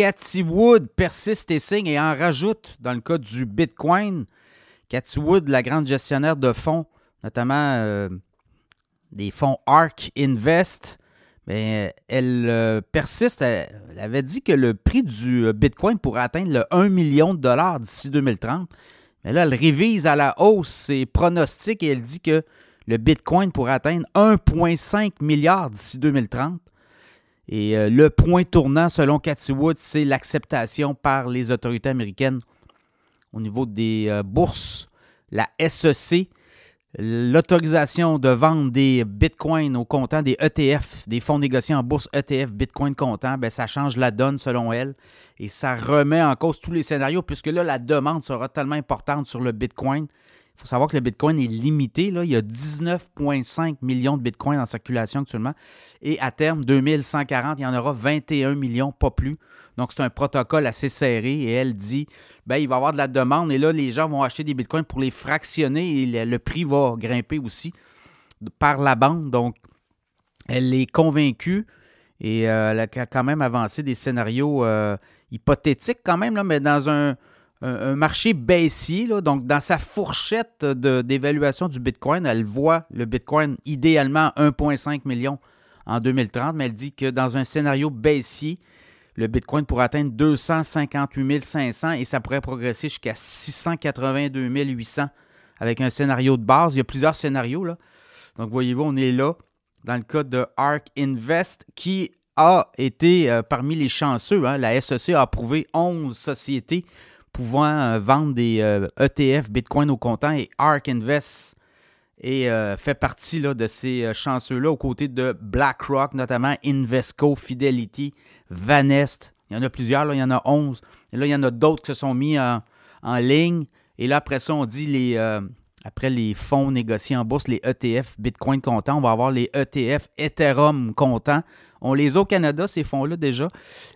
Cathy Wood persiste et signe et en rajoute dans le cas du Bitcoin. Cathy Wood, la grande gestionnaire de fonds, notamment euh, des fonds ARK Invest, mais elle euh, persiste. Elle, avait dit que le prix du Bitcoin pourrait atteindre le 1 million de dollars d'ici 2030. Mais là, elle révise à la hausse ses pronostics et elle dit que le Bitcoin pourrait atteindre 1,5 milliard d'ici 2030. Et euh, le point tournant, selon Cathy Wood, c'est l'acceptation par les autorités américaines au niveau des euh, bourses, la SEC, l'autorisation de vendre des bitcoins au comptant, des ETF, des fonds négociés en bourse ETF, bitcoin comptant, ben, ça change la donne selon elle. Et ça remet en cause tous les scénarios puisque là, la demande sera tellement importante sur le bitcoin faut savoir que le Bitcoin est limité. Là. Il y a 19,5 millions de Bitcoins en circulation actuellement. Et à terme, 2140, il y en aura 21 millions, pas plus. Donc, c'est un protocole assez serré. Et elle dit, ben, il va y avoir de la demande. Et là, les gens vont acheter des Bitcoins pour les fractionner. Et le, prix va grimper aussi par la banque. Donc, elle est convaincue. Et euh, elle a quand même avancé des scénarios euh, hypothétiques quand même, là, mais dans un, un, marché baissier. donc, dans sa fourchette d'évaluation du Bitcoin, elle voit le Bitcoin idéalement 1,5 million en 2030, mais elle dit que dans un scénario baissier, le Bitcoin pourrait atteindre 258 500 et ça pourrait progresser jusqu'à 682 800 avec un scénario de base. Il y a plusieurs scénarios. Là. Donc, voyez-vous, on est là dans le cas de ARK Invest qui a été euh, parmi les chanceux. Hein. La SEC a approuvé 11 sociétés pouvant euh, vendre des ETF e Bitcoin au comptant et ARK Invest et euh, fait partie de ces euh, chanceux-là aux côtés de BlackRock, notamment Invesco, Fidelity, Vanest. Il y en a plusieurs, il y en a 11. Et là, il y en a d'autres qui se sont mis en, ligne. Et là, après ça, on dit les, après les fonds négociés en bourse, les ETF Bitcoin comptant, on va avoir les ETF Ethereum comptant. On les a au Canada, ces fonds-là déjà,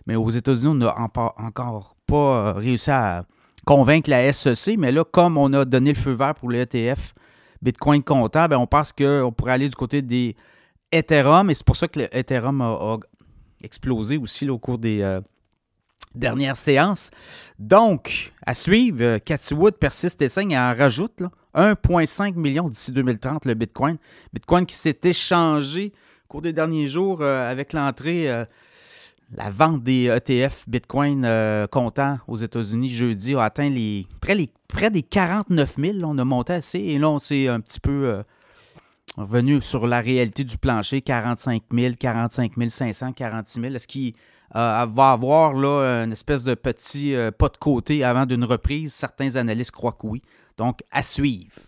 mais aux États-Unis, on n'a encore pas euh, réussi à convaincre la SEC, mais là, comme on a donné le feu vert pour les ETF Bitcoin comptant, ben, on pense qu'on pourrait aller du côté des Ethereum, et c'est pour ça que l'Ethereum a, explosé aussi au cours des euh, dernières séances. Donc, à suivre, euh, Cathy Wood persiste et signe et en rajoute 1,5 million d'ici 2030 le Bitcoin. Bitcoin qui s'est échangé au cours des derniers jours avec l'entrée la vente des ETF Bitcoin euh, comptant aux États-Unis jeudi a atteint les près, les, près des 49 000. on a monté assez et là, on s'est un petit peu euh, revenu sur la réalité du plancher 45 000, 45 500, 46 000. Est-ce qu'il euh, va avoir là, une espèce de petit pas de côté avant d'une reprise? Certains analystes croient que oui. Donc, à suivre.